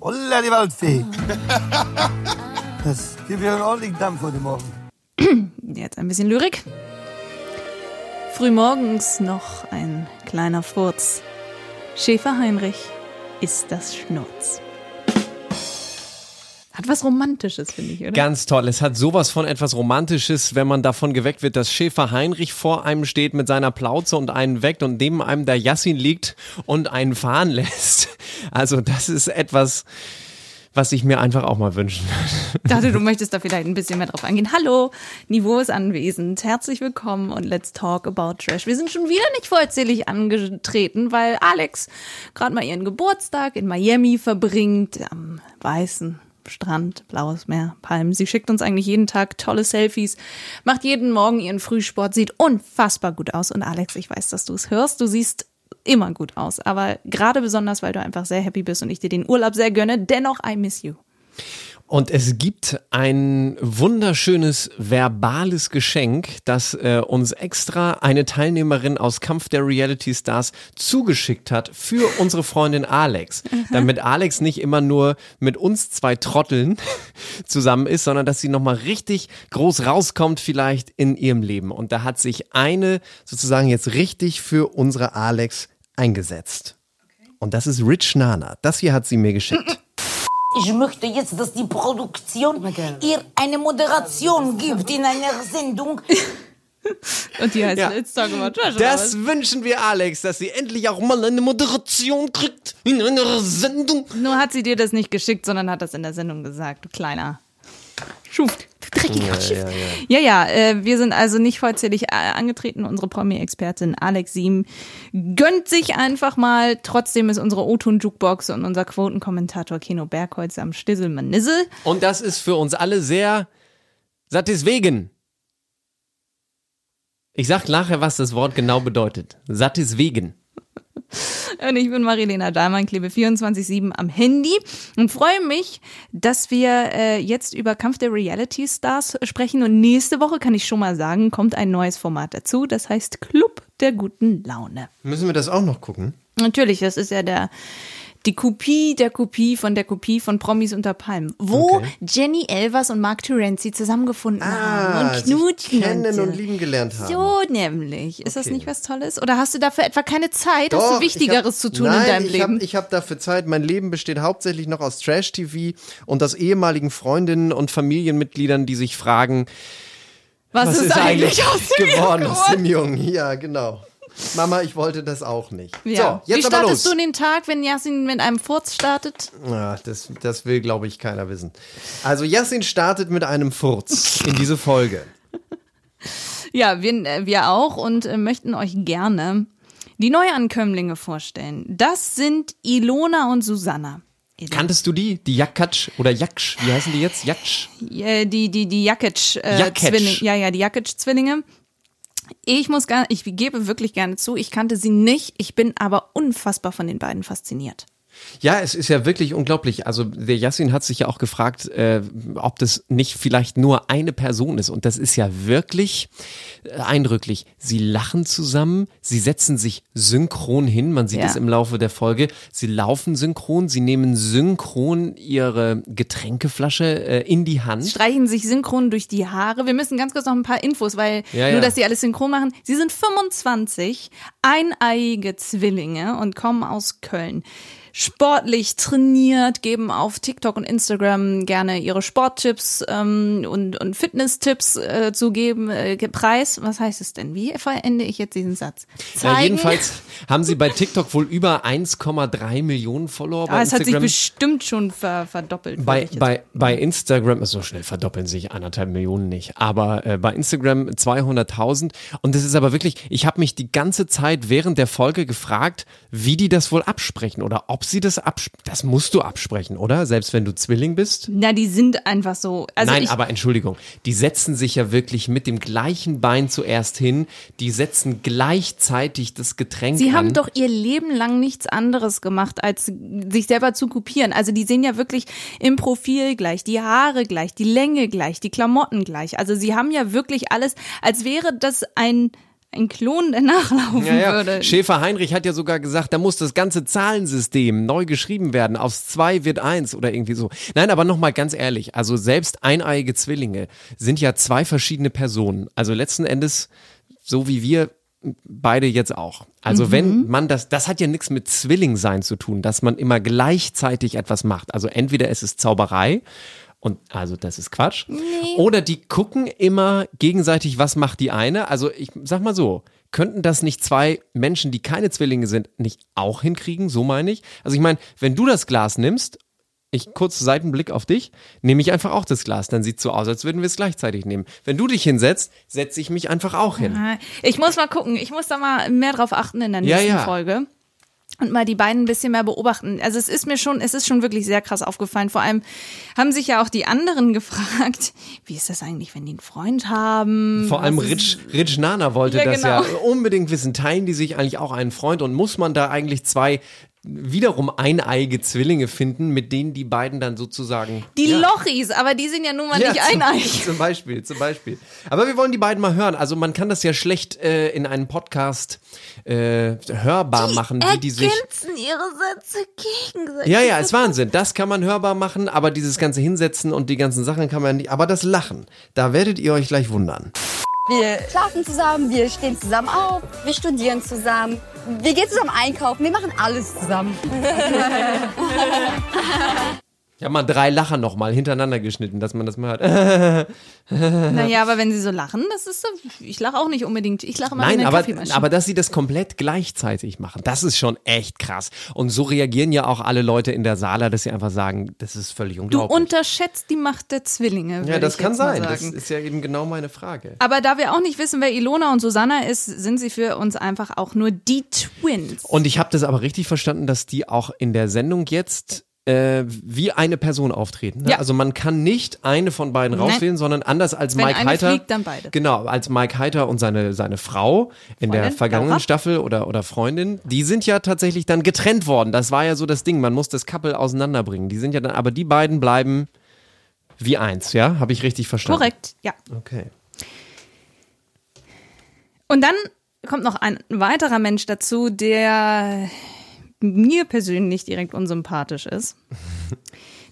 Holla die Waldfee. Das gibt ja einen ordentlichen Dampf heute Morgen. Jetzt ein bisschen Lyrik. Frühmorgens noch ein kleiner Furz. Schäfer Heinrich ist das Schnurz. Hat was Romantisches, finde ich, oder? Ganz toll. Es hat sowas von etwas Romantisches, wenn man davon geweckt wird, dass Schäfer Heinrich vor einem steht mit seiner Plauze und einen weckt und neben einem der Yassin liegt und einen fahren lässt. Also das ist etwas, was ich mir einfach auch mal wünschen würde. Ich dachte, du möchtest da vielleicht ein bisschen mehr drauf eingehen. Hallo, Niveau ist anwesend. Herzlich willkommen und let's talk about Trash. Wir sind schon wieder nicht vollzählig angetreten, weil Alex gerade mal ihren Geburtstag in Miami verbringt, am weißen Strand, blaues Meer, Palmen. Sie schickt uns eigentlich jeden Tag tolle Selfies, macht jeden Morgen ihren Frühsport, sieht unfassbar gut aus. Und Alex, ich weiß, dass du es hörst. Du siehst immer gut aus, aber gerade besonders, weil du einfach sehr happy bist und ich dir den Urlaub sehr gönne. Dennoch, I miss you. Und es gibt ein wunderschönes verbales Geschenk, das äh, uns extra eine Teilnehmerin aus Kampf der Reality Stars zugeschickt hat für unsere Freundin Alex. Damit Alex nicht immer nur mit uns zwei Trotteln zusammen ist, sondern dass sie nochmal richtig groß rauskommt vielleicht in ihrem Leben. Und da hat sich eine sozusagen jetzt richtig für unsere Alex eingesetzt. Und das ist Rich Nana. Das hier hat sie mir geschickt. Ich möchte jetzt, dass die Produktion ihr eine Moderation gibt in einer Sendung. Und die heißt Ja. Let's Talk About Trash. oder Das was? wünschen wir Alex, dass sie endlich auch mal eine Moderation kriegt in einer Sendung. Nur hat sie dir das nicht geschickt, sondern hat das in der Sendung gesagt, du kleiner Schuft. Du dreckiger Schiff. Ja, ja, äh, wir sind also nicht vollzählig äh, angetreten. Unsere Promi-Expertin Alex Siem gönnt sich einfach mal. Trotzdem ist unsere O-Ton-Jukebox und unser Quotenkommentator Keno Bergholz am Stisselmanissel. Und das ist für uns alle sehr satiswegen. Ich sag nachher, was das Wort genau bedeutet. Satiswegen. Und ich bin Marilena Dahlmann, klebe 24-7 am Handy und freue mich, dass wir äh, jetzt über Kampf der Reality Stars sprechen. Und nächste Woche kann ich schon mal sagen, kommt ein neues Format dazu. Das heißt Club der guten Laune. Müssen wir das auch noch gucken? Natürlich, das ist ja der die Kopie der Kopie von der Kopie von Promis unter Palmen, wo Okay. Jenny Elvers und Mark Terenzi zusammengefunden haben und knutschen kennen so. und lieben gelernt haben. So nämlich. Ist das Okay. nicht was Tolles? Oder hast du dafür etwa keine Zeit? hast du Wichtigeres zu tun nein, in deinem ich Leben? Hab, ich habe dafür Zeit. Mein Leben besteht hauptsächlich noch aus Trash-TV und aus ehemaligen Freundinnen und Familienmitgliedern, die sich fragen, was, ist, eigentlich aus dem geworden aus dem Jungen? Ja, genau. Mama, ich wollte das auch nicht. Ja. So, jetzt Wie aber los. startest du in den Tag, wenn Yasin mit einem Furz startet? Ja, das, das will, glaube ich, keiner wissen. Also Yassin startet mit einem Furz in diese Folge. Ja, wir, äh, wir auch und äh, möchten euch gerne die Neuankömmlinge vorstellen. Das sind Ilona und Susanna. Kanntest du die? Die Jakatsch oder Jaksch? Wie heißen die jetzt? Jaksch? Äh, die die die Jakic äh, Jakic. Zwillinge. Ja, ja, die Jakic Zwillinge. Ich muss gar ich gebe wirklich gerne zu, ich kannte sie nicht, ich bin aber unfassbar von den beiden fasziniert. Ja, es ist ja wirklich unglaublich. Also der Yassin hat sich ja auch gefragt, äh, ob das nicht vielleicht nur eine Person ist. Und das ist ja wirklich äh, eindrücklich. Sie lachen zusammen, sie setzen sich synchron hin. Man sieht Ja. es im Laufe der Folge. Sie laufen synchron, sie nehmen synchron ihre Getränkeflasche äh, in die Hand. Streichen sich synchron durch die Haare. Wir müssen ganz kurz noch ein paar Infos, weil Ja, nur, ja. dass sie alles synchron machen. Sie sind 25, eineiige Zwillinge und kommen aus Köln. Sportlich trainiert, geben auf TikTok und Instagram gerne ihre Sporttipps ähm, und, und Fitnesstipps äh, zu geben. Äh, Preis, was heißt es denn? Wie verende ich jetzt diesen Satz? Ja, jedenfalls haben sie bei TikTok wohl über 1,3 Millionen Follower. Bei Ah, es hat sich Instagram bestimmt schon ver, verdoppelt. Bei, bei, bei Instagram, so schnell verdoppeln sich anderthalb Millionen nicht, aber äh, bei Instagram 200.000 und das ist aber wirklich, ich habe mich die ganze Zeit während der Folge gefragt, wie die das wohl absprechen oder ob sie das abs Das musst du absprechen, oder? Selbst wenn du Zwilling bist? Na, die sind einfach so. Also Nein, aber Entschuldigung, die setzen sich ja wirklich mit dem gleichen Bein zuerst hin, die setzen gleichzeitig das Getränk Sie an. haben doch ihr Leben lang nichts anderes gemacht, als sich selber zu kopieren. Also die sehen ja wirklich im Profil gleich, die Haare gleich, die Länge gleich, die Klamotten gleich. Also sie haben ja wirklich alles, als wäre das ein, ein Klon, der nachlaufen Ja, ja. würde. Schäfer Heinrich hat ja sogar gesagt, da muss das ganze Zahlensystem neu geschrieben werden. Aus zwei wird eins oder irgendwie so. Nein, aber nochmal ganz ehrlich. Also selbst eineiige Zwillinge sind ja zwei verschiedene Personen. Also letzten Endes, so wie wir beide jetzt auch. Also wenn man das, das hat ja nichts mit Zwilling sein zu tun, dass man immer gleichzeitig etwas macht. Also entweder es ist Zauberei und also das ist Quatsch. Oder die gucken immer gegenseitig, was macht die eine. Also ich sag mal so, könnten das nicht zwei Menschen, die keine Zwillinge sind, nicht auch hinkriegen? So meine ich. Also ich meine, wenn du das Glas nimmst, ich kurz Seitenblick auf dich, nehme ich einfach auch das Glas. Dann sieht so aus, als würden wir es gleichzeitig nehmen. Wenn du dich hinsetzt, setze ich mich einfach auch hin. Ich muss mal gucken, ich muss da mal mehr drauf achten in der Ja, nächsten ja. Folge. Und mal die beiden ein bisschen mehr beobachten. Also es ist mir schon, es ist schon wirklich sehr krass aufgefallen. Vor allem haben sich ja auch die anderen gefragt, wie ist das eigentlich, wenn die einen Freund haben? Vor allem Rich, Rich Nana wollte Ja, das ja genau. unbedingt wissen. Teilen die sich eigentlich auch einen Freund und muss man da eigentlich zwei wiederum eineige Zwillinge finden, mit denen die beiden dann sozusagen. Die ja. Lochis, aber die sind ja nun mal nicht zum, eineig. Zum Beispiel, zum Beispiel. Aber wir wollen die beiden mal hören. Also man kann das ja schlecht äh, in einem Podcast äh, hörbar machen, wie die sich. Ihre Sätze gegenseitig. Ja, ja, ist Wahnsinn. Das kann man hörbar machen, aber dieses ganze Hinsetzen und die ganzen Sachen kann man nicht. Aber das Lachen, da werdet ihr euch gleich wundern. Wir schlafen zusammen, wir stehen zusammen auf, wir studieren zusammen, wir gehen zusammen einkaufen, wir machen alles zusammen. Ich habe mal drei Lacher nochmal hintereinander geschnitten, dass man das mal hört. Naja, aber wenn sie so lachen, das ist so, ich lache auch nicht unbedingt. Ich lache immer wie Nein, eine aber, Kaffeemaschine. aber dass sie das komplett gleichzeitig machen, das ist schon echt krass. Und so reagieren ja auch alle Leute in der Sala, dass sie einfach sagen, das ist völlig du unglaublich. unterschätzt die Macht der Zwillinge. ja, das kann mal sein. Das ist ja eben genau meine Frage. Aber da wir auch nicht wissen, wer Ilona und Susanna ist, sind sie für uns einfach auch nur die Twins. Und ich habe das aber richtig verstanden, dass die auch in der Sendung jetzt äh, wie eine Person auftreten. Ne? Ja. Also man kann nicht eine von beiden Nein. rauswählen, sondern anders als Wenn Mike Heiter. fliegt, dann beide. Genau, als Mike Heiter und seine, seine Frau in der Freundin, vergangenen Laura. Staffel oder, oder Freundin, die sind ja tatsächlich dann getrennt worden. Das war ja so das Ding. Man muss das Couple auseinanderbringen. Die sind ja dann, aber die beiden bleiben wie eins, ja? Habe ich richtig verstanden? Korrekt, ja. Okay. Und dann kommt noch ein weiterer Mensch dazu, der mir persönlich direkt unsympathisch ist.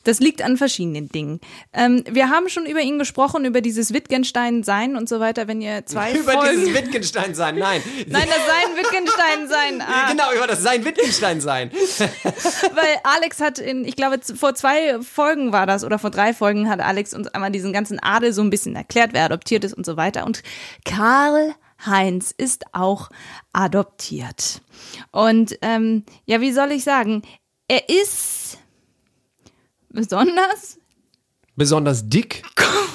Das liegt an verschiedenen Dingen. Ähm, wir haben schon über ihn gesprochen, über dieses Wittgenstein-Sein und so weiter. Wenn ihr zwei Über Folgen... dieses Wittgenstein sein, nein. Nein, das Sein Wittgenstein-Sein. Ah, Genau, über das sein Wittgenstein sein. Weil Alex hat in, ich glaube, vor zwei Folgen war das oder vor drei Folgen hat Alex uns einmal diesen ganzen Adel so ein bisschen erklärt, wer adoptiert ist und so weiter. Und Karl Heinz ist auch adoptiert. Und ähm, ja, wie soll ich sagen? Er ist besonders Besonders dick,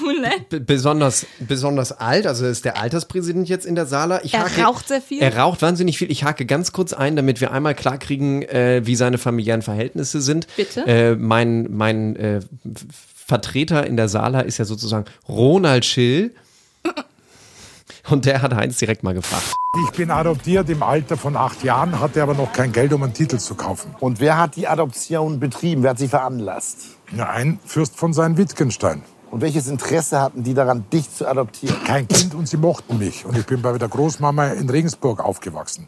cool. b- besonders, besonders alt, also ist der Alterspräsident jetzt in der Sala. Ich Er hake, raucht sehr viel. Er raucht wahnsinnig viel. Ich hake ganz kurz ein, damit wir einmal klarkriegen, äh, wie seine familiären Verhältnisse sind. Bitte? Äh, mein mein äh, Vertreter in der Sala ist ja sozusagen Ronald Schill. Und der hat Heinz direkt mal gefragt. Ich bin adoptiert im Alter von acht Jahren, hatte aber noch kein Geld, um einen Titel zu kaufen. Und wer hat die Adoption betrieben? Wer hat sie veranlasst? Ja, ein Fürst von Sein Wittgenstein. Und welches Interesse hatten die daran, dich zu adoptieren? Kein Kind und sie mochten mich. Und ich bin bei der Großmama in Regensburg aufgewachsen.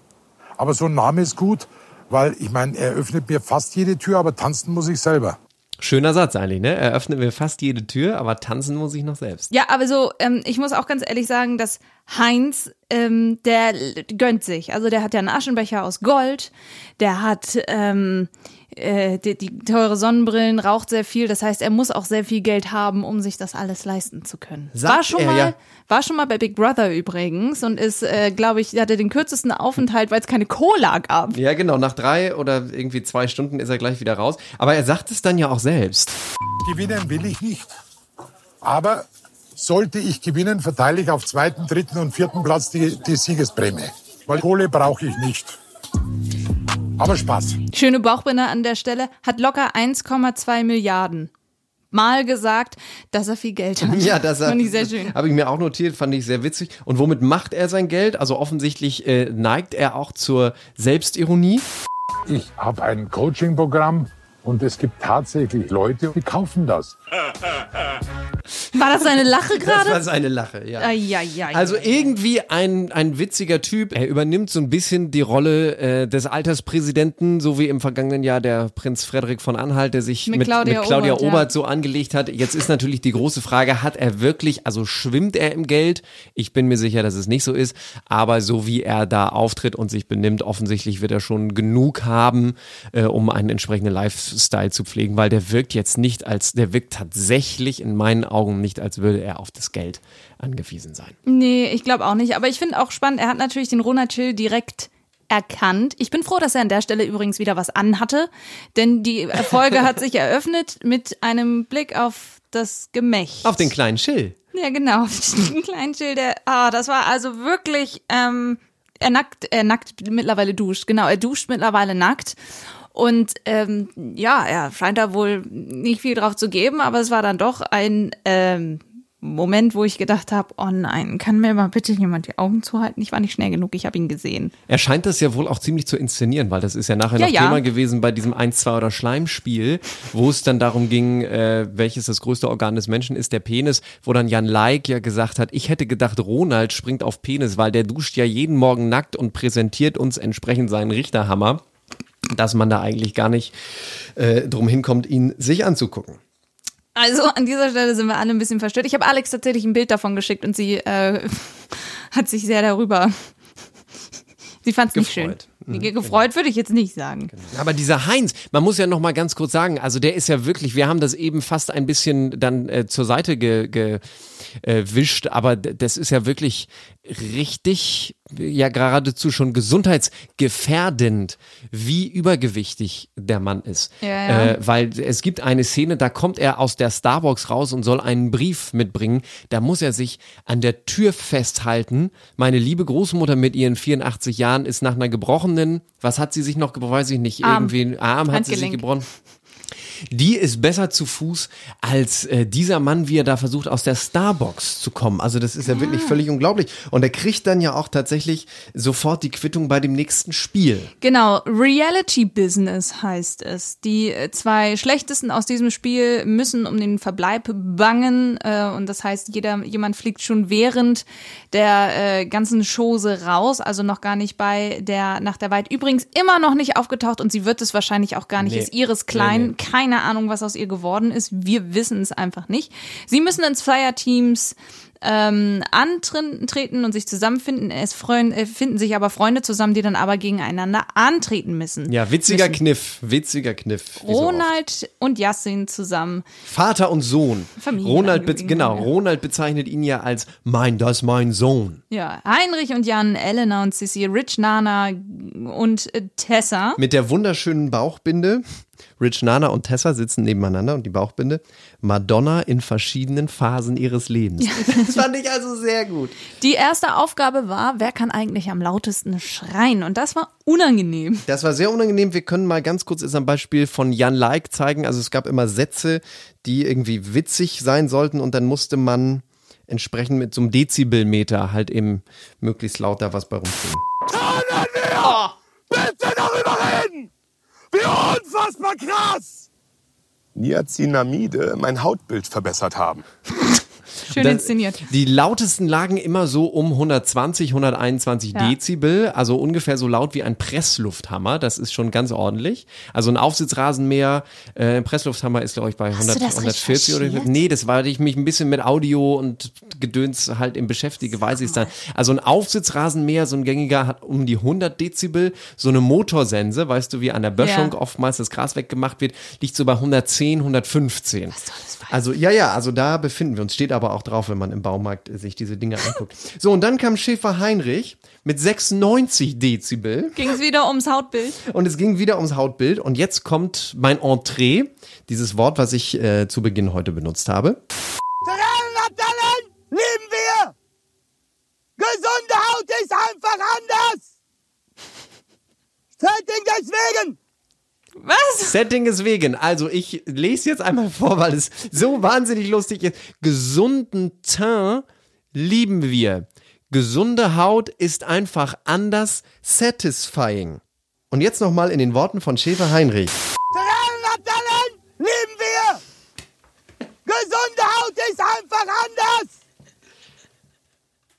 Aber so ein Name ist gut, weil ich meine, er öffnet mir fast jede Tür, aber tanzen muss ich selber. Schöner Satz eigentlich, ne? Er öffnet mir fast jede Tür, aber tanzen muss ich noch selbst. Ja, aber so, ähm, ich muss auch ganz ehrlich sagen, dass Heinz, ähm, der gönnt sich. Also der hat ja einen Aschenbecher aus Gold, der hat ähm, äh, die, die teure Sonnenbrillen, raucht sehr viel. Das heißt, er muss auch sehr viel Geld haben, um sich das alles leisten zu können. Sagt war schon er, mal, ja. war schon mal bei Big Brother übrigens und ist, äh, glaube ich, hatte den kürzesten Aufenthalt, weil es keine Cola gab. Ja, genau. Nach drei oder irgendwie zwei Stunden ist er gleich wieder raus. Aber er sagt es dann ja auch selbst. Gewinnen will ich nicht. Aber sollte ich gewinnen, verteile ich auf zweiten, dritten und vierten Platz die, die Siegesprämie. Weil Kohle brauche ich nicht. Aber Spaß. Schöne Bauchbinde an der Stelle. Hat locker 1,2 Milliarden. Mal gesagt, dass er viel Geld hat. Ja, das fand ich sehr schön. Habe ich mir auch notiert, fand ich sehr witzig. Und womit macht er sein Geld? Also offensichtlich äh, neigt er auch zur Selbstironie. Ich habe ein Coaching-Programm und es gibt tatsächlich Leute, die kaufen das. War das seine Lache Das war gerade? seine Lache, ja. Eieiei. Also irgendwie ein, ein witziger Typ. Er übernimmt so ein bisschen die Rolle äh, des Alterspräsidenten, so wie im vergangenen Jahr der Prinz Frederik von Anhalt, der sich Mit mit, Claudia mit Claudia Obert, ja. Obert so angelegt hat. Jetzt ist natürlich die große Frage, hat er wirklich, also schwimmt er im Geld? Ich bin mir sicher, dass es nicht so ist. Aber so wie er da auftritt und sich benimmt, offensichtlich wird er schon genug haben, äh, um einen entsprechenden Lifestyle zu pflegen, weil der wirkt jetzt nicht als, der wirkt tatsächlich in meinen Augen nicht, als würde er auf das Geld angewiesen sein. Nee, ich glaube auch nicht. Aber ich finde auch spannend, er hat natürlich den Ronald Chill direkt erkannt. Ich bin froh, dass er an der Stelle übrigens wieder was anhatte, denn die Folge hat sich eröffnet mit einem Blick auf das Gemächt. Auf den kleinen Chill. Ja, genau, auf den kleinen Chill, der, ah, das war also wirklich, ähm, er nackt, er nackt mittlerweile duscht, genau, er duscht mittlerweile nackt. Und ähm, ja, er scheint da wohl nicht viel drauf zu geben, aber es war dann doch ein ähm, Moment, wo ich gedacht habe, oh nein, kann mir mal bitte jemand die Augen zuhalten? Ich war nicht schnell genug, ich habe ihn gesehen. Er scheint das ja wohl auch ziemlich zu inszenieren, weil das ist ja nachher Ja, noch ja. Thema gewesen bei diesem 1, 2 oder Schleimspiel, wo es dann darum ging, äh, welches das größte Organ des Menschen ist, der Penis, wo dann Jan Leik ja gesagt hat, ich hätte gedacht, Ronald springt auf Penis, weil der duscht ja jeden Morgen nackt und präsentiert uns entsprechend seinen Richterhammer, dass man da eigentlich gar nicht äh, drum hinkommt, ihn sich anzugucken. Also an dieser Stelle sind wir alle ein bisschen verstört. Ich habe Alex tatsächlich ein Bild davon geschickt und sie äh, hat sich sehr darüber. Sie fand es nicht schön. Gefreut. Mhm, Gefreut würde ich jetzt nicht sagen. Aber dieser Heinz, man muss ja noch mal ganz kurz sagen, also der ist ja wirklich, wir haben das eben fast ein bisschen dann äh, zur Seite gewischt, ge, äh, wischt, aber das ist ja wirklich richtig, ja geradezu schon gesundheitsgefährdend, wie übergewichtig der Mann ist. Ja, ja. Äh, weil es gibt eine Szene, da kommt er aus der Starbucks raus und soll einen Brief mitbringen. Da muss er sich an der Tür festhalten. Meine liebe Großmutter mit ihren 84 Jahren ist nach einer gebrochenen, was hat sie sich noch gebrochen, weiß ich nicht, Arm. irgendwie einen Arm hat sie sich Handgelenk. gebrochen. Die ist besser zu Fuß als äh, dieser Mann, wie er da versucht, aus der Starbucks zu kommen. Also das ist ja wirklich völlig unglaublich. Und er kriegt dann ja auch tatsächlich sofort die Quittung bei dem nächsten Spiel. Genau, Reality Business heißt es. Die äh, zwei schlechtesten aus diesem Spiel müssen um den Verbleib bangen äh, und das heißt, jeder jemand fliegt schon während der äh, ganzen Chose raus, also noch gar nicht bei der nach der Weit übrigens immer noch nicht aufgetaucht und sie wird es wahrscheinlich auch gar nicht. Nee. Ist ihres klein, Nee, nee. Keine Ahnung, was aus ihr geworden ist. Wir wissen es einfach nicht. Sie müssen ins Flyer-Teams ähm, antreten und sich zusammenfinden. Es freuen, äh, finden sich aber Freunde zusammen, die dann aber gegeneinander antreten müssen. Ja, witziger Müssen. Kniff, witziger Kniff. wie so. Ronald und Yassin zusammen. Vater und Sohn. Familie Ronald, genau, ja. Ronald bezeichnet ihn ja als mein, das ist mein Sohn. Ja, Heinrich und Jan, Elena und Sissy, Rich Nana und äh, Tessa. Mit der wunderschönen Bauchbinde. Rich Nana und Tessa sitzen nebeneinander und die Bauchbinde. Madonna in verschiedenen Phasen ihres Lebens. Das fand ich also sehr gut. Die erste Aufgabe war, wer kann eigentlich am lautesten schreien? Und das war unangenehm. Das war sehr unangenehm. Wir können mal ganz kurz jetzt am Beispiel von Jan Like zeigen. Also es gab immer Sätze, die irgendwie witzig sein sollten und dann musste man entsprechend mit so einem Dezibelmeter halt eben möglichst laut da was bei rumsingen. Bitte darüber reden! Wie unfassbar krass! Niacinamide mein Hautbild verbessert haben. Schön Dann- inszeniert. Die lautesten lagen immer so um 120, 121 Ja. Dezibel, also ungefähr so laut wie ein Presslufthammer. Das ist schon ganz ordentlich. Also ein Aufsitzrasenmäher, äh, ein Presslufthammer ist glaube ich bei 100, du das 140 oder nee, das war, weil ich mich ein bisschen mit Audio und Gedöns halt im beschäftige, weiß ich es dann. Also ein Aufsitzrasenmäher, so ein gängiger hat um die 100 Dezibel. So eine Motorsense, weißt du, wie an der Böschung Ja. oftmals das Gras weggemacht wird, liegt so bei 110, 115. Also ja, ja, also da befinden wir uns. Steht aber auch drauf, wenn man im Baumarkt sich diese Dinge anguckt. So, und dann kam Schäfer Heinrich mit 96 Dezibel Ging es wieder ums Hautbild? und es ging wieder ums Hautbild. Und jetzt kommt mein Entree, dieses Wort, was ich äh, zu Beginn heute benutzt habe. Latellen lieben wir! Gesunde Haut ist einfach anders! Setting deswegen Setting ist vegan. Also ich lese jetzt einmal vor, weil es so wahnsinnig lustig ist. Gesunden Teint lieben wir. Gesunde Haut ist einfach anders satisfying. Und jetzt nochmal in den Worten von Schäfer Heinrich. Taranatalen lieben wir. Gesunde Haut ist einfach anders.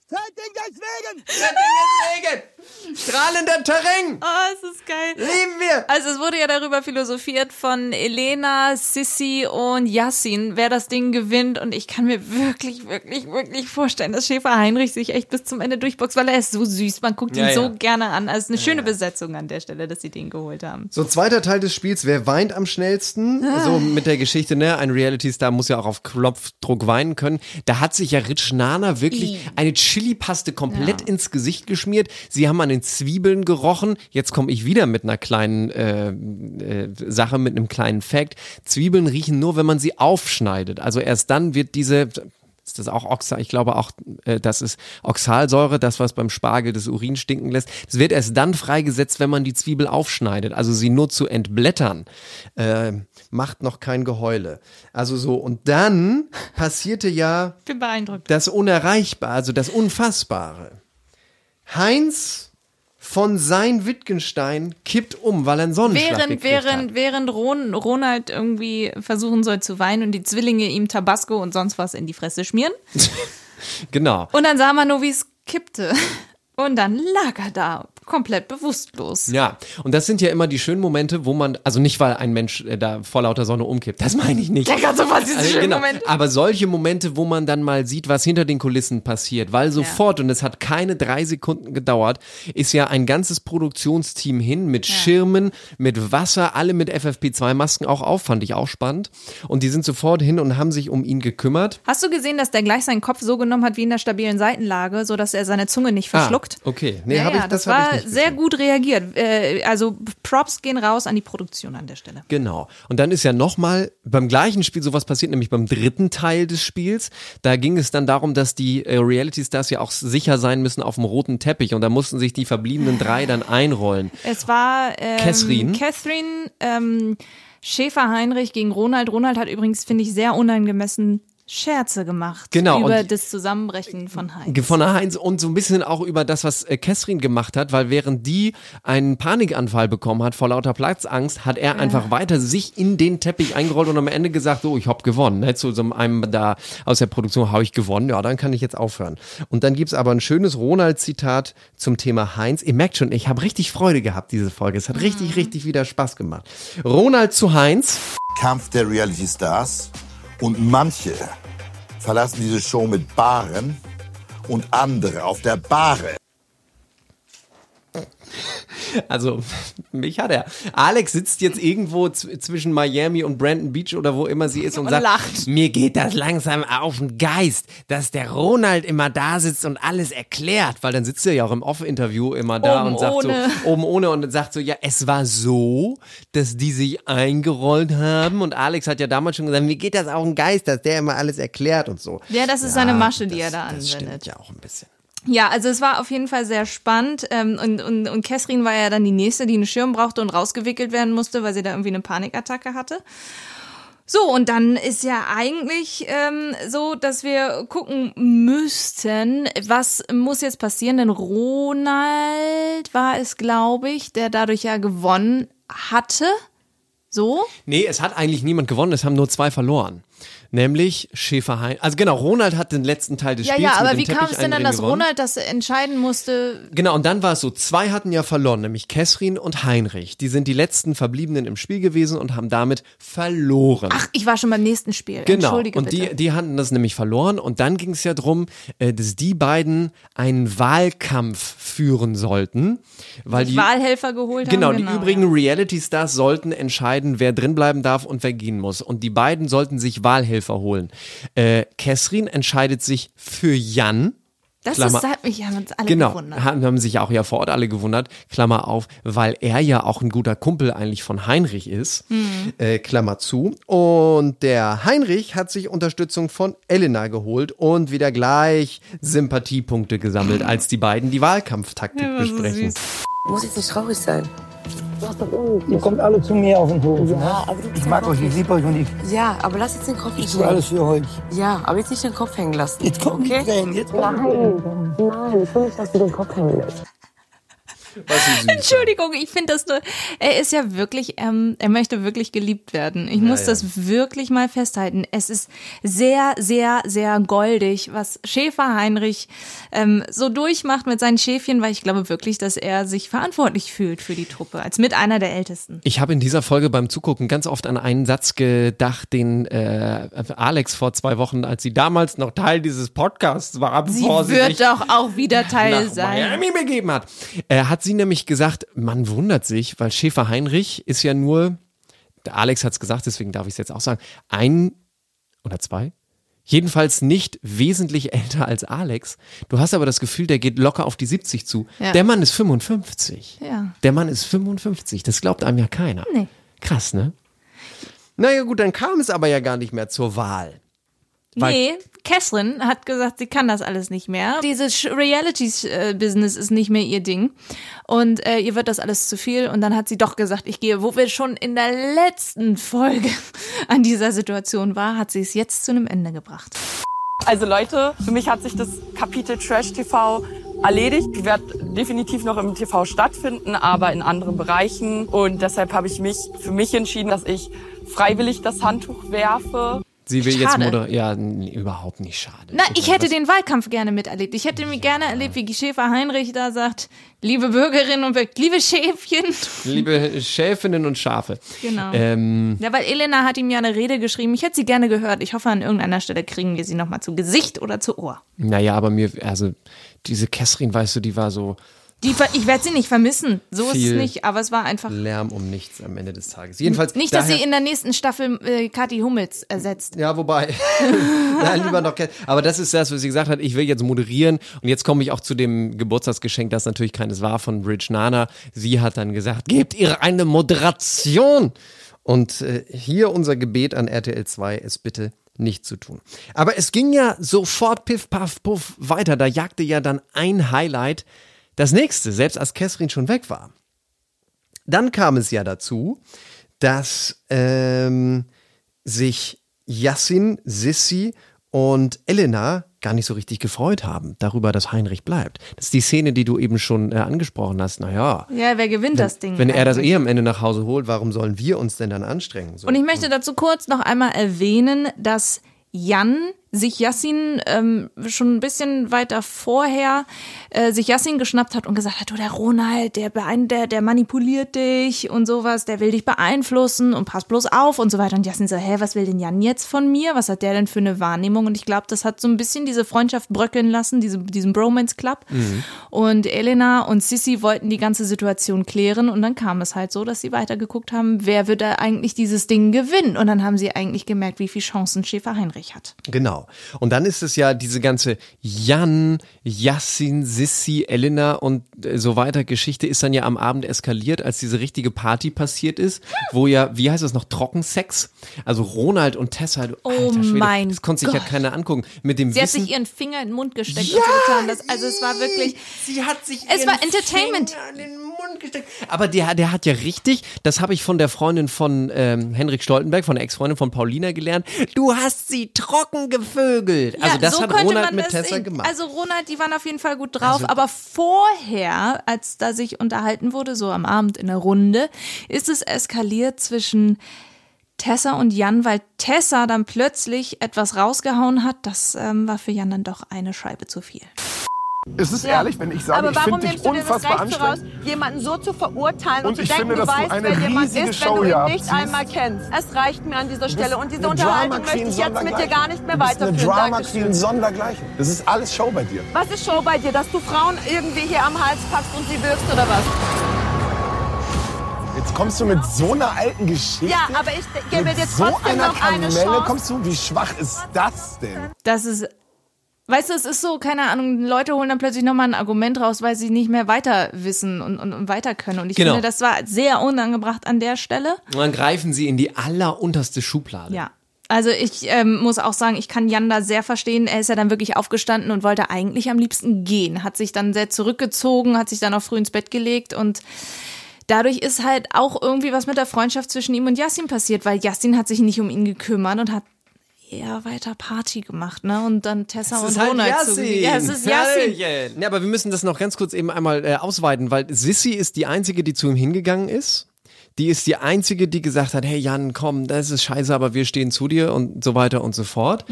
Setting deswegen. Setting ist vegan. Strahlender Terrain. Oh, es ist geil. Lieben wir. Also es wurde ja darüber philosophiert von Elena, Sissi und Yassin, wer das Ding gewinnt. Und ich kann mir wirklich, wirklich, wirklich vorstellen, dass Schäfer Heinrich sich echt bis zum Ende durchboxt, weil er ist so süß. Man guckt ihn Ja, so ja. gerne an. Also es ist eine schöne Besetzung an der Stelle, dass sie den geholt haben. So, zweiter Teil des Spiels, wer weint am schnellsten? So mit der Geschichte, ne? Ein Reality-Star muss ja auch auf Knopfdruck weinen können. Da hat sich ja Rich Nana wirklich eine Chili-Paste komplett ins Gesicht geschmiert. Sie haben an den Zwiebeln gerochen. Jetzt komme ich wieder mit einer kleinen äh, äh, Sache, mit einem kleinen Fact. Zwiebeln riechen nur, wenn man sie aufschneidet. Also erst dann wird diese ist das auch Oxal? Ich glaube auch, äh, das ist Oxalsäure, das, was beim Spargel das Urin stinken lässt. Das wird erst dann freigesetzt, wenn man die Zwiebel aufschneidet. Also sie nur zu entblättern, äh, macht noch kein Geheule. Also so, und dann passierte ja Ich bin beeindruckt. das Unerreichbare, also das Unfassbare. Heinz von sein Wittgenstein kippt um, weil er einen Sonnenschlag Während, gekriegt hat. während, während Ron, Ronald irgendwie versuchen soll zu weinen und die Zwillinge ihm Tabasco und sonst was in die Fresse schmieren. Genau. Und dann sah man nur, wie es kippte. Und dann lag er da, komplett bewusstlos. Ja, und das sind ja immer die schönen Momente, wo man, also nicht, weil ein Mensch äh, da vor lauter Sonne umkippt, das meine ich nicht. Ja, ganz so was, diese schönen genau. Momente. Aber solche Momente, wo man dann mal sieht, was hinter den Kulissen passiert, weil sofort, und es hat keine drei Sekunden gedauert, ist ja ein ganzes Produktionsteam hin mit Schirmen, mit Wasser, alle mit FFP2-Masken auch auf, fand ich auch spannend. Und die sind sofort hin und haben sich um ihn gekümmert. Hast du gesehen, dass der gleich seinen Kopf so genommen hat wie in der stabilen Seitenlage, sodass er seine Zunge nicht verschluckt? Ah, okay. Nee, ja, hab ja, ich, das, das, war sehr gesehen. gut reagiert. Äh, also Props gehen raus an die Produktion an der Stelle. Genau. Und dann ist ja nochmal beim gleichen Spiel sowas passiert, nämlich beim dritten Teil des Spiels. Da ging es dann darum, dass die äh, Reality Stars ja auch sicher sein müssen auf dem roten Teppich. Und da mussten sich die verbliebenen drei dann einrollen. Es war ähm, Catherine. Catherine ähm, Schäfer-Heinrich gegen Ronald. Ronald hat übrigens, finde ich, sehr unangemessen Scherze gemacht Genau, über und- das Zusammenbrechen von Heinz. Von Heinz und so ein bisschen auch über das, was äh, Kessrin gemacht hat, weil während die einen Panikanfall bekommen hat vor lauter Platzangst, hat er einfach weiter sich in den Teppich eingerollt und am Ende gesagt, so, ich hab gewonnen. Ne? Zu so einem da aus der Produktion habe ich gewonnen, ja, dann kann ich jetzt aufhören. Und dann gibt's aber ein schönes Ronald-Zitat zum Thema Heinz. Ihr merkt schon, ich habe richtig Freude gehabt, diese Folge. Es hat richtig, richtig wieder Spaß gemacht. Ronald zu Heinz. Kampf der Reality Stars und manche verlassen diese Show mit Baren und andere auf der Bahre. Also, mich hat er. Alex sitzt jetzt irgendwo zwischen Miami und Brandon Beach oder wo immer sie ist und, Und sagt, lacht. mir geht das langsam auf den Geist, dass der Ronald immer da sitzt und alles erklärt, weil dann sitzt er ja auch im Off-Interview immer da Oben und sagt ohne. so, oben ohne und sagt so, ja, es war so, dass die sich eingerollt haben und Alex hat ja damals schon gesagt, mir geht das auf den Geist, dass der immer alles erklärt und so. Ja, das ist seine Masche, die das, er da Das stimmt anwendet. ja auch ein bisschen. Ja, also es war auf jeden Fall sehr spannend ähm, und, und, und Kesrin war ja dann die nächste, die einen Schirm brauchte und rausgewickelt werden musste, weil sie da irgendwie eine Panikattacke hatte. So, und dann ist ja eigentlich ähm, so, dass wir gucken müssten, was muss jetzt passieren, denn Ronald war es, glaube ich, der dadurch ja gewonnen hatte. So? Nee, es hat eigentlich niemand gewonnen, es haben nur zwei verloren. Nämlich Schäfer Hein. Also genau, Ronald hat den letzten Teil des Ja, Spiels ja, aber mit wie kam es denn dann, dass gewonnen. Ronald das entscheiden musste? Genau, und dann war es so, zwei hatten ja verloren, nämlich Kessrin und Heinrich. Die sind die letzten Verbliebenen im Spiel gewesen und haben damit verloren. Ach, ich war schon beim nächsten Spiel. Genau, Entschuldige und bitte. die, die hatten das nämlich verloren und dann ging es ja drum, äh, dass die beiden einen Wahlkampf führen sollten, weil die Wahlhelfer geholt Genau, haben. die übrigen Reality-Stars sollten entscheiden, wer drinbleiben darf und wer gehen muss. Und die beiden sollten sich Wahlhelfer holen. Äh, Kessrin entscheidet sich für Jan. Das Klammer- ist, hat mich haben uns alle Genau, gewundert. haben, haben sich auch ja vor Ort alle gewundert, Klammer auf, weil er ja auch ein guter Kumpel eigentlich von Heinrich ist, Hm. äh, Klammer zu. Und der Heinrich hat sich Unterstützung von Elena geholt und wieder gleich Sympathiepunkte gesammelt, als die beiden die Wahlkampftaktik Ja, so besprechen. süß. Muss jetzt nicht traurig sein. Ihr kommt alle zu mir auf den Hof. Ja, ne? aber du bist ich mag euch, ich liebe euch und ich, Ja, aber lass jetzt den Kopf ich nicht tue alles für euch. Ja, aber jetzt nicht den Kopf hängen lassen. Jetzt kommen die okay? Tränen, jetzt kommen die Nein, nein, ich will nicht, dass du den Kopf hängen lässt. Entschuldigung, ich finde das nur, er ist ja wirklich, ähm, er möchte wirklich geliebt werden. Ich muss ja. das wirklich mal festhalten. Es ist sehr, sehr, sehr goldig, was Schäfer Heinrich ähm, so durchmacht mit seinen Schäfchen, weil ich glaube wirklich, dass er sich verantwortlich fühlt für die Truppe, als mit einer der Ältesten. Ich habe in dieser Folge beim Zugucken ganz oft an einen Satz gedacht, den äh, Alex vor zwei Wochen, als sie damals noch Teil dieses Podcasts war, Sie bevor sie wird doch auch wieder Teil nach sein. Miami begeben hat, äh, hat sie nämlich gesagt, man wundert sich, weil Schäfer Heinrich ist ja nur, der Alex hat es gesagt, deswegen darf ich es jetzt auch sagen, ein oder zwei. Jedenfalls nicht wesentlich älter als Alex. Du hast aber das Gefühl, der geht locker auf die 70 zu. Ja. Der Mann ist 55. Ja. Der Mann ist 55. Das glaubt einem ja keiner. Nee. Krass, ne? Naja, gut, dann kam es aber ja gar nicht mehr zur Wahl. Weil- Nee, Catherine hat gesagt, sie kann das alles nicht mehr. Dieses Reality-Business ist nicht mehr ihr Ding. Und äh, ihr wird das alles zu viel. Und dann hat sie doch gesagt, ich gehe, wo wir schon in der letzten Folge an dieser Situation war, hat sie es jetzt zu einem Ende gebracht. Also Leute, für mich hat sich das Kapitel Trash TV erledigt. Ich werde definitiv noch im TV stattfinden, aber in anderen Bereichen. Und deshalb habe ich mich für mich entschieden, dass ich freiwillig das Handtuch werfe. Sie will jetzt Schade. moderieren. Ja, n- überhaupt nicht schade. Na, ich mal, hätte was- den Wahlkampf gerne miterlebt. Ich hätte mir gerne erlebt, wie Schäfer Heinrich da sagt, liebe Bürgerinnen und Bürger, liebe Schäfchen. Liebe Schäfinnen und Schafe. Genau. Ähm, Ja, weil Elena hat ihm ja eine Rede geschrieben. Ich hätte sie gerne gehört. Ich hoffe, an irgendeiner Stelle kriegen wir sie nochmal zu Gesicht oder zu Ohr. naja, aber mir, also diese Kessrin, weißt du, die war so Die, ich werde sie nicht vermissen. So ist es nicht. Aber es war einfach. Lärm um nichts am Ende des Tages. Jedenfalls. Nicht, dass daher- sie in der nächsten Staffel äh, Kathi Hummels ersetzt. Ja, wobei. Nein, lieber noch. Aber das ist das, was sie gesagt hat. Ich will jetzt moderieren. Und jetzt komme ich auch zu dem Geburtstagsgeschenk, das natürlich keines war von Bridge Nana. Sie hat dann gesagt, gebt ihr eine Moderation. Und äh, hier unser Gebet an RTL 2, es bitte nicht zu tun. Aber es ging ja sofort piff, paff, puff weiter. Da jagte ja dann ein Highlight das nächste, selbst als Kessrin schon weg war. Dann kam es ja dazu, dass ähm, sich Yassin, Sissi und Elena gar nicht so richtig gefreut haben darüber, dass Heinrich bleibt. Das ist die Szene, die du eben schon äh, angesprochen hast. Naja, Ja, wer gewinnt das Ding? wenn er das eigentlich? eh am Ende nach Hause holt, warum sollen wir uns denn dann anstrengen? So. Und ich möchte dazu kurz noch einmal erwähnen, dass Jan sich Yassin ähm, schon ein bisschen weiter vorher äh, sich Yassin geschnappt hat und gesagt hat, du der Ronald, der, der der manipuliert dich und sowas, der will dich beeinflussen und pass bloß auf und so weiter. Und Yassin so, hä, was will denn Jan jetzt von mir? Was hat der denn für eine Wahrnehmung? Und ich glaube, das hat so ein bisschen diese Freundschaft bröckeln lassen, diese, diesen Bromance Club. Und Elena und Sissy wollten die ganze Situation klären und dann kam es halt so, dass sie weitergeguckt haben, wer wird da eigentlich dieses Ding gewinnen? Und dann haben sie eigentlich gemerkt, wie viele Chancen Schäfer Heinrich hat. Genau. Und dann ist es ja diese ganze Jan, Yassin, Sissi, Elena und äh, so weiter Geschichte ist dann ja am Abend eskaliert, als diese richtige Party passiert ist, wo ja, wie heißt das noch, Trockensex? Also Ronald und Tessa, du, Oh alter Schwede, mein das konnte sich ja keiner angucken. Mit dem Sie hat Wissen, sich ihren Finger in den Mund gesteckt Ja, und so getan. Das, also es war wirklich. Sie hat sich Es ihren war Entertainment. Finger in den Mund gesteckt. Aber der, der hat ja richtig, das habe ich von der Freundin von ähm, Henrik Stoltenberg, von der Ex-Freundin von Paulina gelernt. Du hast sie trocken gevögelt. Also Ja, das so hat Ronald mit Tessa sehen. gemacht. Also Ronald, die waren auf jeden Fall gut drauf, Also- aber vorher, als da sich unterhalten wurde, so am Abend in der Runde, ist es eskaliert zwischen Tessa und Jan, weil Tessa dann plötzlich etwas rausgehauen hat. Das ähm, war für Jan dann doch eine Scheibe zu viel. Es ist ehrlich, wenn ich sage, Aber ich warum finde dich nimmst du dir das unfassbar Recht voraus, anstrengend. jemanden so zu verurteilen und, Und zu ich denken, finde, du weißt, wer jemand ist, Show wenn du ihn nicht abziehst. einmal kennst? Es reicht mir an dieser Stelle und diese Unterhaltung möchte ich jetzt mit dir gar nicht mehr Du bist weiterführen. Eine Drama. Queen sondergleichen. Das ist alles Show bei dir. Was ist Show bei dir, dass du Frauen irgendwie hier am Hals packst und sie wirkst oder was? Jetzt kommst du mit so einer alten Geschichte. Ja, aber ich gebe mit dir so trotzdem einer noch eine Kamelle Chance. kommst du. Wie schwach ist das denn? Das ist. Weißt du, es ist so, keine Ahnung, Leute holen dann plötzlich nochmal ein Argument raus, weil sie nicht mehr weiter wissen und, und, und weiter können. Und ich Genau. finde, das war sehr unangebracht an der Stelle. Und dann greifen sie in die allerunterste Schublade. Ja. Also ich ähm, muss auch sagen, ich kann Jan da sehr verstehen. Er ist ja dann wirklich aufgestanden und wollte eigentlich am liebsten gehen. Hat sich dann sehr zurückgezogen, hat sich dann auch früh ins Bett gelegt und dadurch ist halt auch irgendwie was mit der Freundschaft zwischen ihm und Yassin passiert, weil Yassin hat sich nicht um ihn gekümmert und hat eher weiter Party gemacht, ne? Und dann Tessa Es und halt Ronald Yassin. Ja, es ist Yassin. Ja, aber wir müssen das noch ganz kurz eben einmal äh, ausweiten, weil Sissy ist die Einzige, die zu ihm hingegangen ist. Die ist die Einzige, die gesagt hat, hey Jan, komm, das ist scheiße, aber wir stehen zu dir und so weiter und so fort.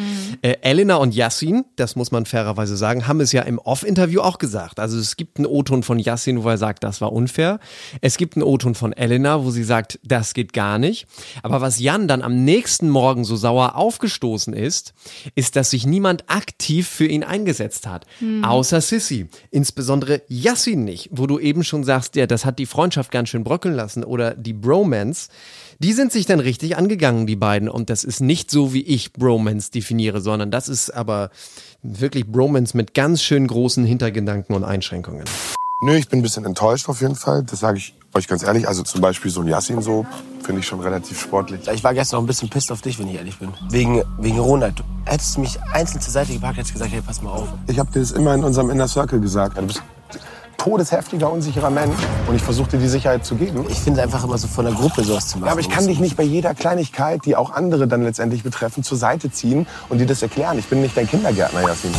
Äh, Elena und Yassin, das muss man fairerweise sagen, haben es ja im Off-Interview auch gesagt. Also es gibt einen O-Ton von Yassin, wo er sagt, das war unfair. Es gibt einen O-Ton von Elena, wo sie sagt, das geht gar nicht. Aber was Jan dann am nächsten Morgen so sauer aufgestoßen ist, ist, dass sich niemand aktiv für ihn eingesetzt hat. Hm. Außer Sissy. Insbesondere Yassin nicht, wo du eben schon sagst, ja, das hat die Freundschaft ganz schön bröckeln lassen oder die Bromance. Die sind sich dann richtig angegangen, die beiden. Und das ist nicht so, wie ich Bromance definiere, sondern das ist aber wirklich Bromance mit ganz schön großen Hintergedanken und Einschränkungen. Nö, ich bin ein bisschen enttäuscht auf jeden Fall. Das sage ich euch ganz ehrlich. Also zum Beispiel so ein Yassin so finde ich schon relativ sportlich. Ich war gestern auch ein bisschen pisst auf dich, wenn ich ehrlich bin. Wegen, wegen Ronald. Du hättest mich einzeln zur Seite gepackt, hättest gesagt, hey, pass mal auf. Ich habe dir das immer in unserem Inner Circle gesagt. Du bist todesheftiger, unsicherer Mensch und ich versuche dir die Sicherheit zu geben. Ich finde einfach immer so von der Gruppe sowas zu machen. Ja, aber ich kann dich nicht bei jeder Kleinigkeit, die auch andere dann letztendlich betreffen, zur Seite ziehen und dir das erklären. Ich bin nicht dein Kindergärtner, Jasmin.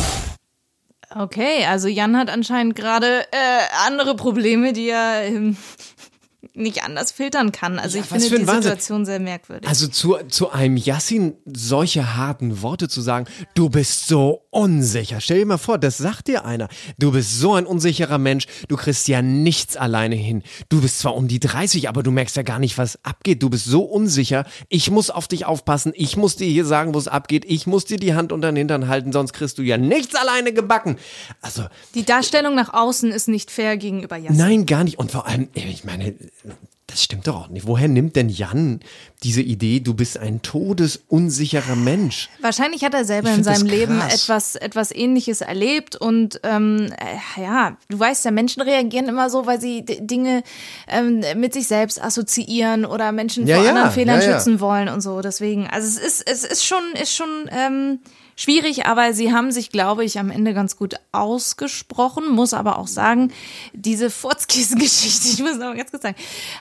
Okay, also Jan hat anscheinend gerade äh, andere Probleme, die er ähm, nicht anders filtern kann. Also Ja, ich finde die Wahnsinn. Situation sehr merkwürdig. Also zu, zu einem Yassin solche harten Worte zu sagen, du bist so unsicher. Stell dir mal vor, das sagt dir einer. Du bist so ein unsicherer Mensch, du kriegst ja nichts alleine hin. Du bist zwar um die 30, aber du merkst ja gar nicht, was abgeht. Du bist so unsicher. Ich muss auf dich aufpassen. Ich muss dir hier sagen, wo es abgeht. Ich muss dir die Hand unter den Hintern halten, sonst kriegst du ja nichts alleine gebacken. Also, die Darstellung nach außen ist nicht fair gegenüber Jan. Nein, gar nicht. Und vor allem, ich meine, das stimmt doch auch nicht. Woher nimmt denn Jan diese Idee, du bist ein todesunsicherer Mensch? Wahrscheinlich hat er selber in seinem Leben etwas, etwas Ähnliches erlebt und ähm, äh, ja, du weißt ja, Menschen reagieren immer so, weil sie Dinge ähm, mit sich selbst assoziieren oder Menschen Ja, vor ja, anderen Fehlern ja. schützen wollen und so. Deswegen, also es ist, es ist schon, ist schon ähm, schwierig, aber sie haben sich, glaube ich, am Ende ganz gut ausgesprochen. Muss aber auch sagen, diese Furzkissen-Geschichte, ich muss noch ganz kurz sagen,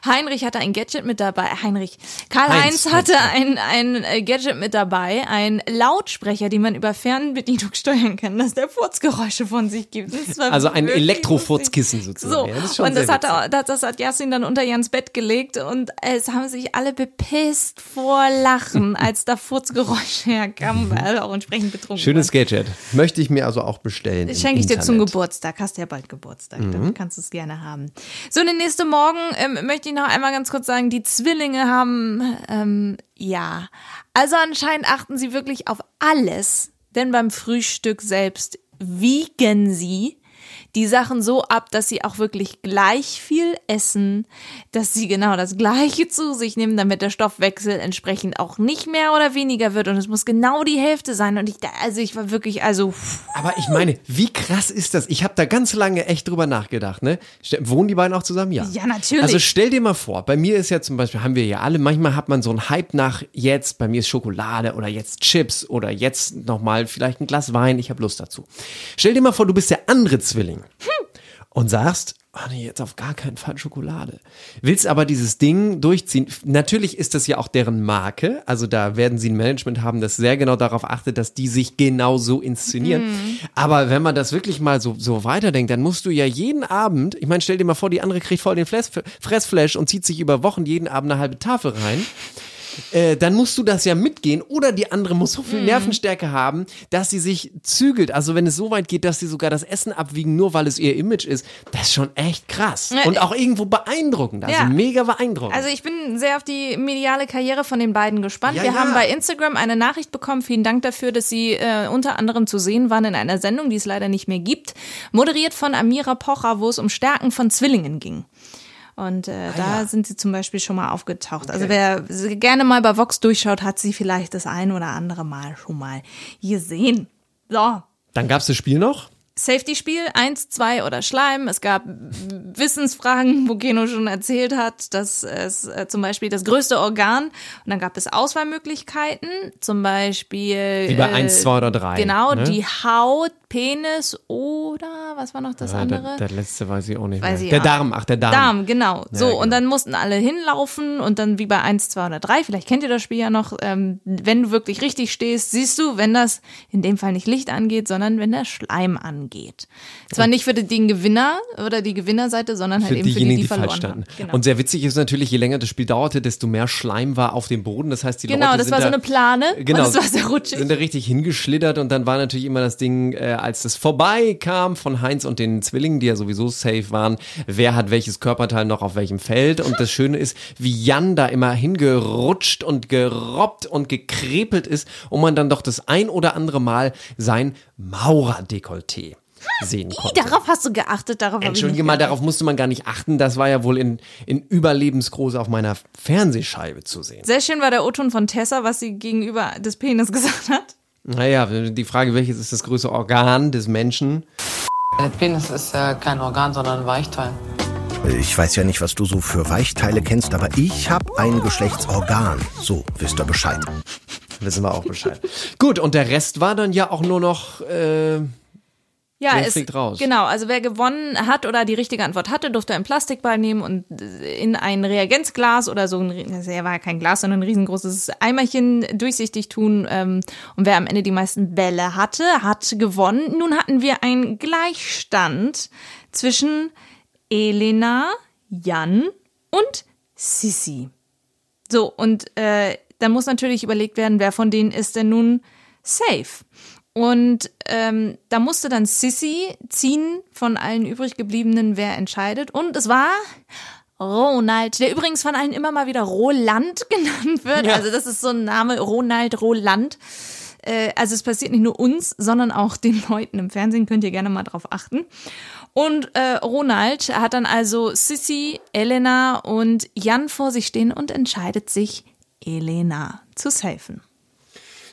Heinrich hatte ein Gadget mit dabei. Heinrich, Karl-Heinz Heinz, hatte ein, ein äh, Gadget mit dabei, ein Lautsprecher, den man über Fernbedienung steuern kann, dass der Furzgeräusche von sich gibt. Also ein Elektrofurzkissen So, sozusagen. Ja, das und das hat, er, das, das hat Yasin dann unter Jans Bett gelegt und es haben sich alle bepisst vor Lachen, als da Furzgeräusche herkamen, weil auch entsprechend betrunken Schönes Gadget. Möchte ich mir also auch bestellen. das schenke ich dir zum Internet. Geburtstag. Hast ja bald Geburtstag. Mhm. Dann kannst du es gerne haben. So, den nächsten Morgen ähm, möchte ich noch einmal ganz kurz sagen, die Zwillinge haben, ähm, ja. Also anscheinend achten sie wirklich auf alles. Denn beim Frühstück selbst wiegen sie die Sachen so ab, dass sie auch wirklich gleich viel essen, dass sie genau das Gleiche zu sich nehmen, damit der Stoffwechsel entsprechend auch nicht mehr oder weniger wird. Und es muss genau die Hälfte sein. Und ich, da- also ich war wirklich, also Aber ich meine, wie krass ist das? Ich habe da ganz lange echt drüber nachgedacht. Ne? Wohnen die beiden auch zusammen? Ja. Ja, natürlich. Also stell dir mal vor, bei mir ist ja zum Beispiel, haben wir ja alle, manchmal hat man so einen Hype nach jetzt, bei mir ist Schokolade oder jetzt Chips oder jetzt nochmal vielleicht ein Glas Wein, ich habe Lust dazu. Stell dir mal vor, du bist der andere Zwilling und sagst, oh nee, jetzt auf gar keinen Fall Schokolade. Willst aber dieses Ding durchziehen. Natürlich ist das ja auch deren Marke. Also da werden sie ein Management haben, das sehr genau darauf achtet, dass die sich genau so inszenieren. Mhm. Aber wenn man das wirklich mal so, so weiterdenkt, dann musst du ja jeden Abend, ich meine, stell dir mal vor, die andere kriegt voll den Fress, Fressflash und zieht sich über Wochen jeden Abend eine halbe Tafel rein. Äh, dann musst du das ja mitgehen oder die andere muss so viel Mhm. Nervenstärke haben, dass sie sich zügelt. Also wenn es so weit geht, dass sie sogar das Essen abwiegen, nur weil es ihr Image ist, das ist schon echt krass. Und auch irgendwo beeindruckend. Also Ja. mega beeindruckend. Also ich bin sehr auf die mediale Karriere von den beiden gespannt. Ja, Wir ja. haben bei Instagram eine Nachricht bekommen. Vielen Dank dafür, dass Sie äh, unter anderem zu sehen waren in einer Sendung, die es leider nicht mehr gibt. Moderiert von Amira Pocher, wo es um Stärken von Zwillingen ging. Und Ah, äh, da sind sie zum Beispiel schon mal aufgetaucht. Also wer sie gerne mal bei Vox durchschaut, hat sie vielleicht das ein oder andere Mal schon mal gesehen. So, Dann gab's das Spiel noch. Safety-Spiel, eins, zwei oder Schleim. Es gab Wissensfragen, wo Keno schon erzählt hat, dass es äh, zum Beispiel das größte Organ und dann gab es Auswahlmöglichkeiten, zum Beispiel Wie bei äh, eins, zwei oder drei, Genau, ne? die Haut, Penis oder was war noch das Ja, andere? der, der letzte weiß ich auch nicht Weiß mehr. ich Der auch. Darm, ach, der Darm. Darm, genau. Ja, So, genau. und dann mussten alle hinlaufen und dann wie bei 1, 2 oder 3, vielleicht kennt ihr das Spiel ja noch, ähm, wenn du wirklich richtig stehst, siehst du, wenn das in dem Fall nicht Licht angeht, sondern wenn der Schleim angeht. Zwar nicht für den Gewinner oder die Gewinnerseite, sondern halt eben für die, die, die, verloren standen. Genau. Und sehr witzig ist natürlich, je länger das Spiel dauerte, desto mehr Schleim war auf dem Boden. Das heißt, die Genau, Leute das sind war so eine Plane und Genau, das war sehr rutschig. sind da richtig hingeschlittert und dann war natürlich immer das Ding, äh, als das vorbei kam von Heinz und den Zwillingen, die ja sowieso safe waren, wer hat welches Körperteil noch auf welchem Feld. Und das Schöne ist, wie Jan da immer hingerutscht und gerobbt und gekrepelt ist und man dann doch das ein oder andere Mal sein Maurerdekolleté sehen konnte. Darauf hast du geachtet, darauf Entschuldige mal, darauf musste man gar nicht achten. Das war ja wohl in, in Überlebensgroß auf meiner Fernsehscheibe zu sehen. Sehr schön war der O-Ton von Tessa, was sie gegenüber des Penis gesagt hat. Naja, die Frage, welches ist das größte Organ des Menschen? Der Penis ist ja kein Organ, sondern ein Weichteil. Ich weiß ja nicht, was du so für Weichteile kennst, aber ich habe ein Geschlechtsorgan. So, wisst ihr Bescheid. Wissen wir auch Bescheid. Gut, und der Rest war dann ja auch nur noch. Äh, Ja, Wer es, fliegt raus? genau. Also wer gewonnen hat oder die richtige Antwort hatte, durfte einen Plastikball nehmen und in ein Reagenzglas oder so ein, war ja kein Glas, sondern ein riesengroßes Eimerchen durchsichtig tun. Ähm, und wer am Ende die meisten Bälle hatte, hat gewonnen. Nun hatten wir einen Gleichstand zwischen Elena, Jan und Sissi. So, und äh, dann muss natürlich überlegt werden, wer von denen ist denn nun safe. Und ähm, da musste dann Sissy ziehen von allen übrig gebliebenen, wer entscheidet. Und es war Ronald, der übrigens von allen immer mal wieder Roland genannt wird. Ja. Also das ist so ein Name, Ronald, Roland. Äh, also es passiert nicht nur uns, sondern auch den Leuten im Fernsehen. Könnt ihr gerne mal drauf achten. Und äh, Ronald hat dann also Sissy, Elena und Jan vor sich stehen und entscheidet sich, Elena zu safen.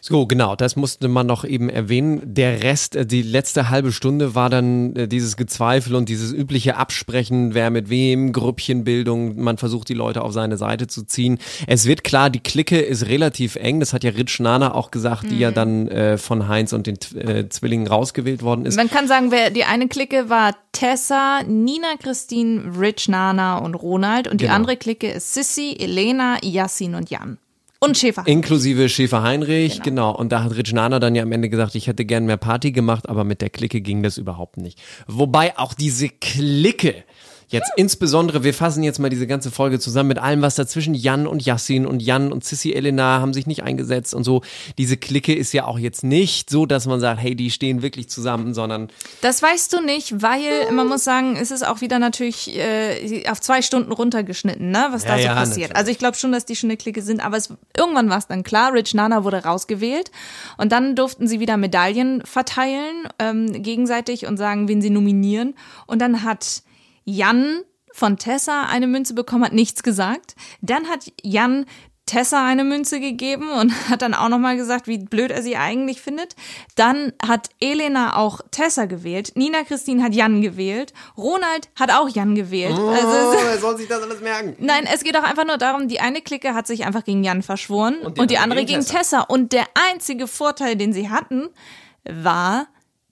So, genau, das musste man noch eben erwähnen. Der Rest, äh, die letzte halbe Stunde war dann äh, dieses Gezweifel und dieses übliche Absprechen, wer mit wem, Grüppchenbildung, man versucht die Leute auf seine Seite zu ziehen. Es wird klar, die Clique ist relativ eng, das hat ja Rich Nana auch gesagt, die ja dann äh, von Heinz und den äh, Zwillingen rausgewählt worden ist. Man kann sagen, wer die eine Clique war Tessa, Nina Christine, Rich Nana und Ronald und die Genau. andere Clique ist Sissy, Elena, Yassin und Jan. Und Schäfer. Inklusive Schäfer Heinrich, genau. Und da hat Rich Nana dann ja am Ende gesagt, ich hätte gern mehr Party gemacht, aber mit der Clique ging das überhaupt nicht. Wobei auch diese Clique, jetzt insbesondere, wir fassen jetzt mal diese ganze Folge zusammen mit allem, was dazwischen Jan und Yassin und Jan und Sissy Elena haben sich nicht eingesetzt und so. Diese Clique ist ja auch jetzt nicht so, dass man sagt, hey, die stehen wirklich zusammen, sondern Das weißt du nicht, weil man muss sagen, es ist auch wieder natürlich äh, auf zwei Stunden runtergeschnitten, ne, was Ja, da so ja, passiert. natürlich. Also ich glaube schon, dass die schon eine Clique sind, aber es, irgendwann war es dann klar, Rich Nana wurde rausgewählt und dann durften sie wieder Medaillen verteilen, ähm, gegenseitig und sagen, wen sie nominieren. Und dann hat Jan von Tessa eine Münze bekommen, hat nichts gesagt. Dann hat Jan Tessa eine Münze gegeben und hat dann auch nochmal gesagt, wie blöd er sie eigentlich findet. Dann hat Elena auch Tessa gewählt. Nina Christine hat Jan gewählt. Ronald hat auch Jan gewählt. Oh, Also, es- er soll sich das alles merken. Nein, es geht auch einfach nur darum, die eine Clique hat sich einfach gegen Jan verschworen und die die, andere gegen gegen Tessa. Und der einzige Vorteil, den sie hatten, war,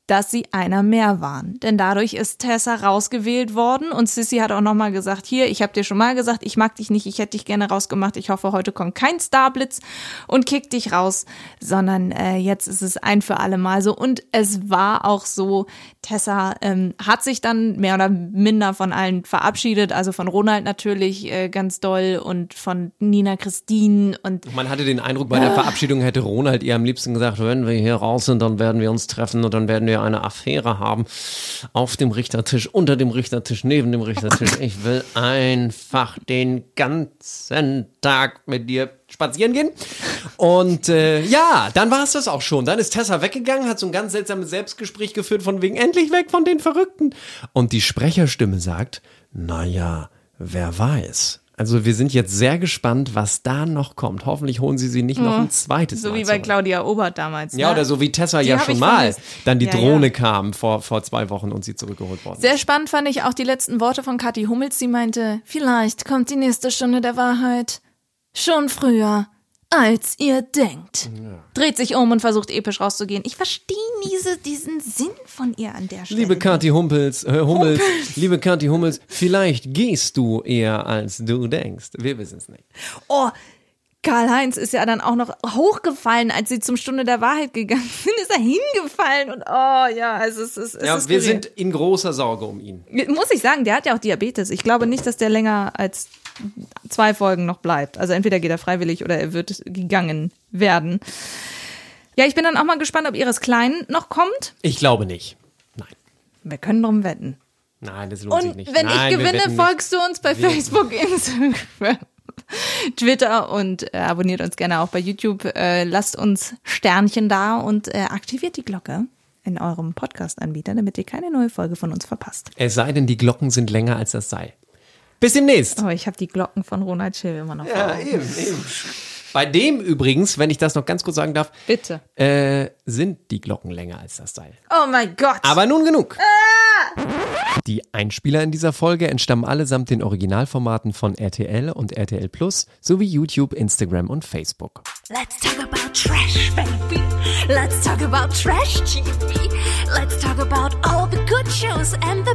dass sie einer mehr waren. Denn dadurch ist Tessa rausgewählt worden und Sissy hat auch nochmal gesagt, hier, ich habe dir schon mal gesagt, ich mag dich nicht, ich hätte dich gerne rausgemacht, ich hoffe, heute kommt kein Starblitz und kickt dich raus, sondern äh, jetzt ist es ein für alle Mal so. Und es war auch so, Tessa ähm, hat sich dann mehr oder minder von allen verabschiedet, also von Ronald natürlich äh, ganz doll und von Nina Christine und Man hatte den Eindruck, bei der Verabschiedung hätte Ronald ihr am liebsten gesagt, wenn wir hier raus sind, dann werden wir uns treffen und dann werden wir eine Affäre haben. Auf dem Richtertisch, unter dem Richtertisch, neben dem Richtertisch. Ich will einfach den ganzen Tag mit dir spazieren gehen. Und äh, ja, dann war es das auch schon. Dann ist Tessa weggegangen, hat so ein ganz seltsames Selbstgespräch geführt von wegen endlich weg von den Verrückten. Und die Sprecherstimme sagt, naja, wer weiß. Also wir sind jetzt sehr gespannt, was da noch kommt. Hoffentlich holen sie sie nicht noch Ja. ein zweites So Mal wie bei zurück. Claudia Obert damals. Ja, ne? oder so wie Tessa Die ja schon mal dann die Ja, Drohne ja. kam vor, vor zwei Wochen und sie zurückgeholt worden. Sehr spannend fand ich auch die letzten Worte von Kathi Hummels. Sie meinte, vielleicht kommt die nächste Stunde der Wahrheit schon früher, als ihr denkt. Dreht sich um und versucht episch rauszugehen. Ich verstehe diese, diesen Sinn von ihr an der Stelle. Liebe Kathi Humpels, äh, Hummels, liebe Kathi Hummels, vielleicht gehst du eher als du denkst. Wir wissen es nicht. Oh, Karl-Heinz ist ja dann auch noch hochgefallen, als sie zum Stunde der Wahrheit gegangen sind. Ist er hingefallen und oh ja, also es ist, es Ja, ist wir sind in großer Sorge um ihn. Muss ich sagen, der hat ja auch Diabetes. Ich glaube nicht, dass der länger als zwei Folgen noch bleibt. Also entweder geht er freiwillig oder er wird gegangen werden. Ja, ich bin dann auch mal gespannt, ob Iris Klein noch kommt. Ich glaube nicht. Wir können drum wetten. Nein, das lohnt sich Und nicht. wenn Nein, ich gewinne, folgst du uns bei Wir- Facebook, Instagram, Twitter und äh, abonniert uns gerne auch bei YouTube. Äh, lasst uns Sternchen da und äh, aktiviert die Glocke in eurem Podcast-Anbieter, damit ihr keine neue Folge von uns verpasst. Es sei denn, die Glocken sind länger als das Seil. Bis demnächst. Oh, ich habe die Glocken von Ronald Schill immer noch. Ja, eben, eben. Bei dem übrigens, wenn ich das noch ganz kurz sagen darf, Bitte. äh, sind die Glocken länger als das Seil. Oh mein Gott. Aber nun genug. Die Einspieler in dieser Folge entstammen allesamt den Originalformaten von RTL und RTL Plus sowie YouTube, Instagram und Facebook. Let's talk about trash, baby. Let's talk about trash TV. Let's talk about all the good shows and the